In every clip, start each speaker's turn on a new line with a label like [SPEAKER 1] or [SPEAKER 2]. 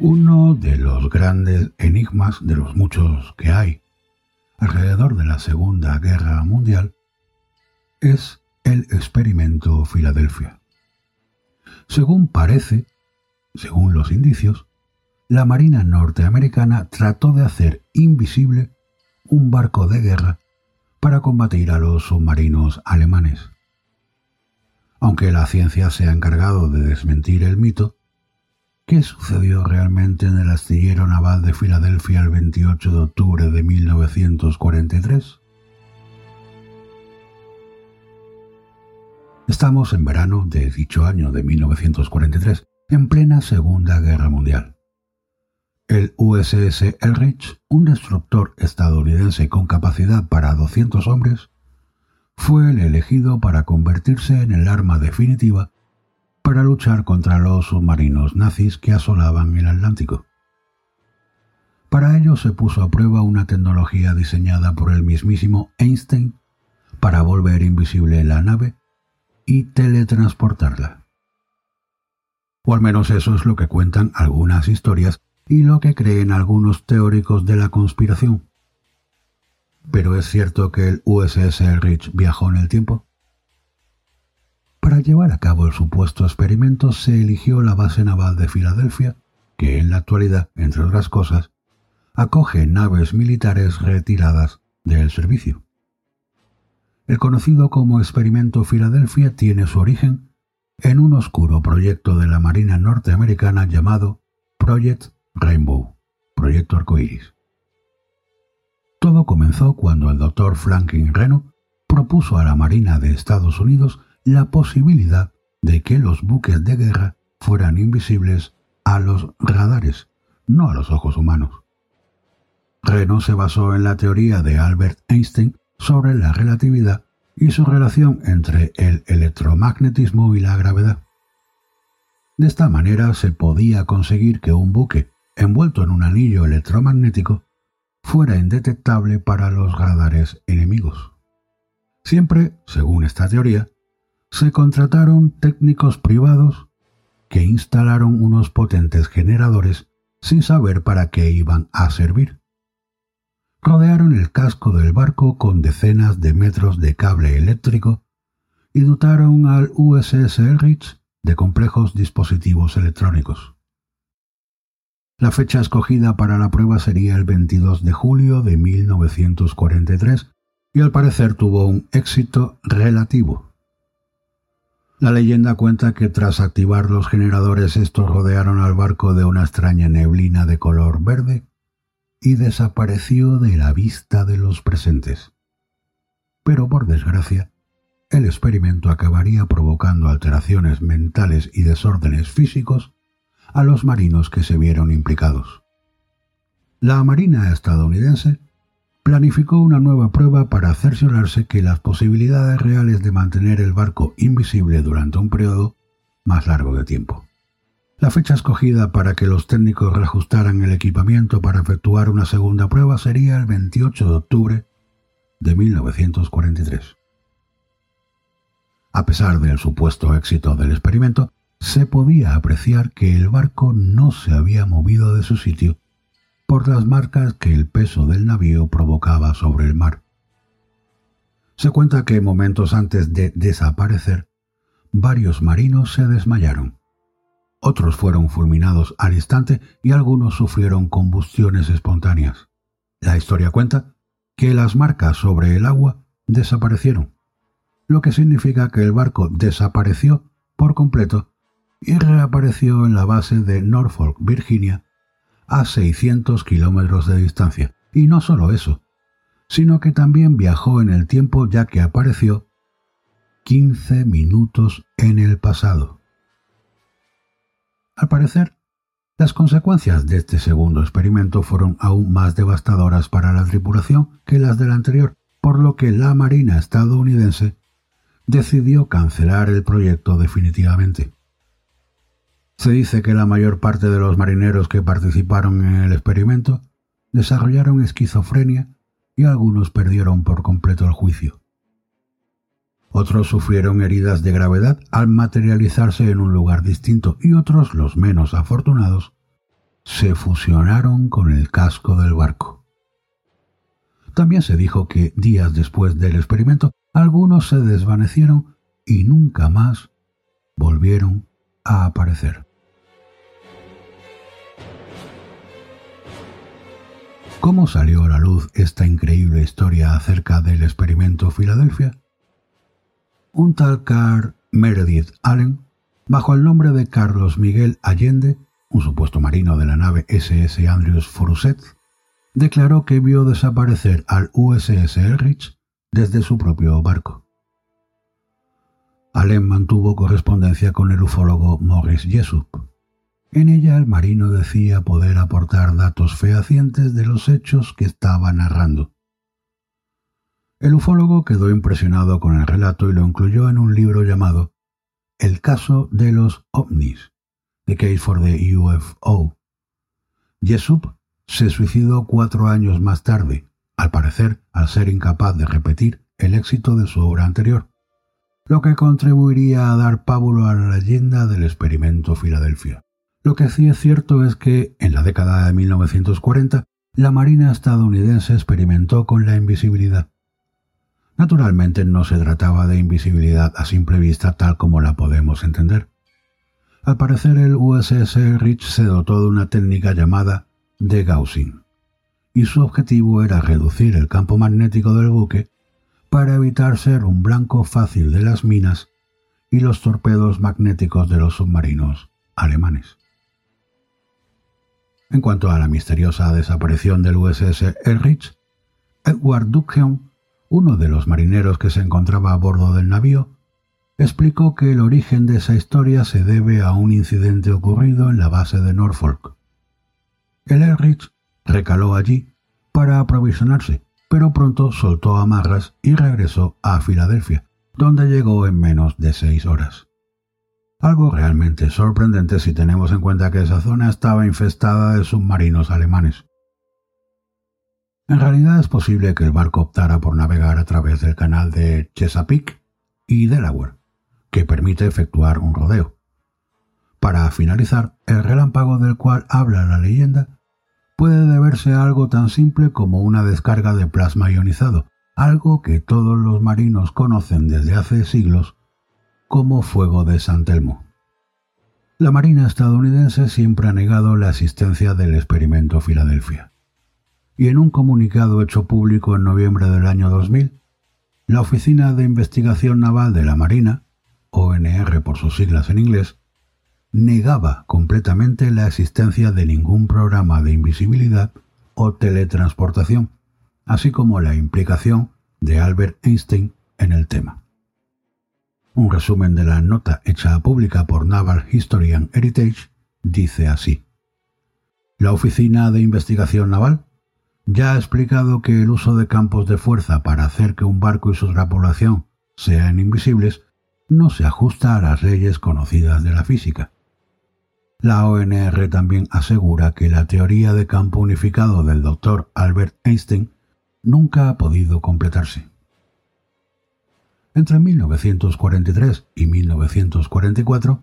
[SPEAKER 1] Uno de los grandes enigmas de los muchos que hay alrededor de la Segunda Guerra Mundial es el experimento Filadelfia. Según parece, según los indicios, la Marina norteamericana trató de hacer invisible un barco de guerra para combatir a los submarinos alemanes. Aunque la ciencia se ha encargado de desmentir el mito, ¿Qué sucedió realmente en el astillero naval de Filadelfia el 28 de octubre de 1943? Estamos en verano de dicho año de 1943, en plena Segunda Guerra Mundial. El USS Elrich, un destructor estadounidense con capacidad para 200 hombres, fue el elegido para convertirse en el arma definitiva para luchar contra los submarinos nazis que asolaban el Atlántico. Para ello se puso a prueba una tecnología diseñada por el mismísimo Einstein para volver invisible la nave y teletransportarla. O al menos eso es lo que cuentan algunas historias y lo que creen algunos teóricos de la conspiración. Pero es cierto que el USS Rich viajó en el tiempo. Llevar a cabo el supuesto experimento se eligió la base naval de Filadelfia, que en la actualidad, entre otras cosas, acoge naves militares retiradas del servicio. El conocido como Experimento Filadelfia tiene su origen en un oscuro proyecto de la Marina norteamericana llamado Project Rainbow, Proyecto Arcoiris. Todo comenzó cuando el doctor Franklin Reno propuso a la Marina de Estados Unidos la posibilidad de que los buques de guerra fueran invisibles a los radares, no a los ojos humanos. Reno se basó en la teoría de Albert Einstein sobre la relatividad y su relación entre el electromagnetismo y la gravedad. De esta manera se podía conseguir que un buque envuelto en un anillo electromagnético fuera indetectable para los radares enemigos. Siempre, según esta teoría, se contrataron técnicos privados que instalaron unos potentes generadores sin saber para qué iban a servir. Rodearon el casco del barco con decenas de metros de cable eléctrico y dotaron al USS Elrich de complejos dispositivos electrónicos. La fecha escogida para la prueba sería el 22 de julio de 1943 y al parecer tuvo un éxito relativo. La leyenda cuenta que tras activar los generadores estos rodearon al barco de una extraña neblina de color verde y desapareció de la vista de los presentes. Pero por desgracia, el experimento acabaría provocando alteraciones mentales y desórdenes físicos a los marinos que se vieron implicados. La Marina estadounidense planificó una nueva prueba para cerciorarse que las posibilidades reales de mantener el barco invisible durante un periodo más largo de tiempo. La fecha escogida para que los técnicos reajustaran el equipamiento para efectuar una segunda prueba sería el 28 de octubre de 1943. A pesar del supuesto éxito del experimento, se podía apreciar que el barco no se había movido de su sitio por las marcas que el peso del navío provocaba sobre el mar. Se cuenta que momentos antes de desaparecer, varios marinos se desmayaron. Otros fueron fulminados al instante y algunos sufrieron combustiones espontáneas. La historia cuenta que las marcas sobre el agua desaparecieron, lo que significa que el barco desapareció por completo y reapareció en la base de Norfolk, Virginia, a 600 kilómetros de distancia. Y no solo eso, sino que también viajó en el tiempo ya que apareció 15 minutos en el pasado. Al parecer, las consecuencias de este segundo experimento fueron aún más devastadoras para la tripulación que las del anterior, por lo que la Marina estadounidense decidió cancelar el proyecto definitivamente. Se dice que la mayor parte de los marineros que participaron en el experimento desarrollaron esquizofrenia y algunos perdieron por completo el juicio. Otros sufrieron heridas de gravedad al materializarse en un lugar distinto y otros, los menos afortunados, se fusionaron con el casco del barco. También se dijo que días después del experimento algunos se desvanecieron y nunca más volvieron a aparecer. ¿Cómo salió a la luz esta increíble historia acerca del experimento Filadelfia? Un tal Carl Meredith Allen, bajo el nombre de Carlos Miguel Allende, un supuesto marino de la nave SS Andrews Fruset, declaró que vio desaparecer al USS Elrich desde su propio barco. Allen mantuvo correspondencia con el ufólogo Morris Jessup. En ella el marino decía poder aportar datos fehacientes de los hechos que estaba narrando. El ufólogo quedó impresionado con el relato y lo incluyó en un libro llamado El caso de los ovnis, The Case for the UFO. Jessup se suicidó cuatro años más tarde, al parecer al ser incapaz de repetir el éxito de su obra anterior, lo que contribuiría a dar pábulo a la leyenda del experimento Filadelfia. Lo que sí es cierto es que, en la década de 1940, la Marina estadounidense experimentó con la invisibilidad. Naturalmente no se trataba de invisibilidad a simple vista tal como la podemos entender. Al parecer el USS Rich se dotó de una técnica llamada degaussing y su objetivo era reducir el campo magnético del buque para evitar ser un blanco fácil de las minas y los torpedos magnéticos de los submarinos alemanes. En cuanto a la misteriosa desaparición del USS Elrich, Edward Duckheim, uno de los marineros que se encontraba a bordo del navío, explicó que el origen de esa historia se debe a un incidente ocurrido en la base de Norfolk. El Elrich recaló allí para aprovisionarse, pero pronto soltó amarras y regresó a Filadelfia, donde llegó en menos de seis horas. Algo realmente sorprendente si tenemos en cuenta que esa zona estaba infestada de submarinos alemanes. En realidad es posible que el barco optara por navegar a través del canal de Chesapeake y Delaware, que permite efectuar un rodeo. Para finalizar, el relámpago del cual habla la leyenda puede deberse a algo tan simple como una descarga de plasma ionizado, algo que todos los marinos conocen desde hace siglos como fuego de San Telmo. La Marina estadounidense siempre ha negado la existencia del experimento Filadelfia. Y en un comunicado hecho público en noviembre del año 2000, la Oficina de Investigación Naval de la Marina, ONR por sus siglas en inglés, negaba completamente la existencia de ningún programa de invisibilidad o teletransportación, así como la implicación de Albert Einstein en el tema. Un resumen de la nota hecha pública por Naval History and Heritage dice así. La Oficina de Investigación Naval ya ha explicado que el uso de campos de fuerza para hacer que un barco y su tripulación sean invisibles no se ajusta a las leyes conocidas de la física. La ONR también asegura que la teoría de campo unificado del doctor Albert Einstein nunca ha podido completarse. Entre 1943 y 1944,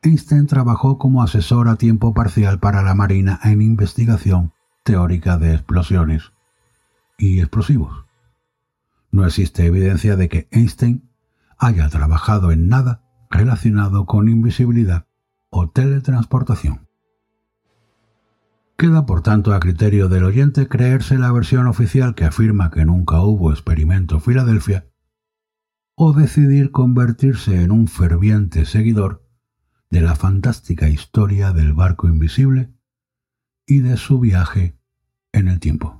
[SPEAKER 1] Einstein trabajó como asesor a tiempo parcial para la Marina en investigación teórica de explosiones y explosivos. No existe evidencia de que Einstein haya trabajado en nada relacionado con invisibilidad o teletransportación. Queda por tanto a criterio del oyente creerse la versión oficial que afirma que nunca hubo experimento Filadelfia o decidir convertirse en un ferviente seguidor de la fantástica historia del barco invisible y de su viaje en el tiempo.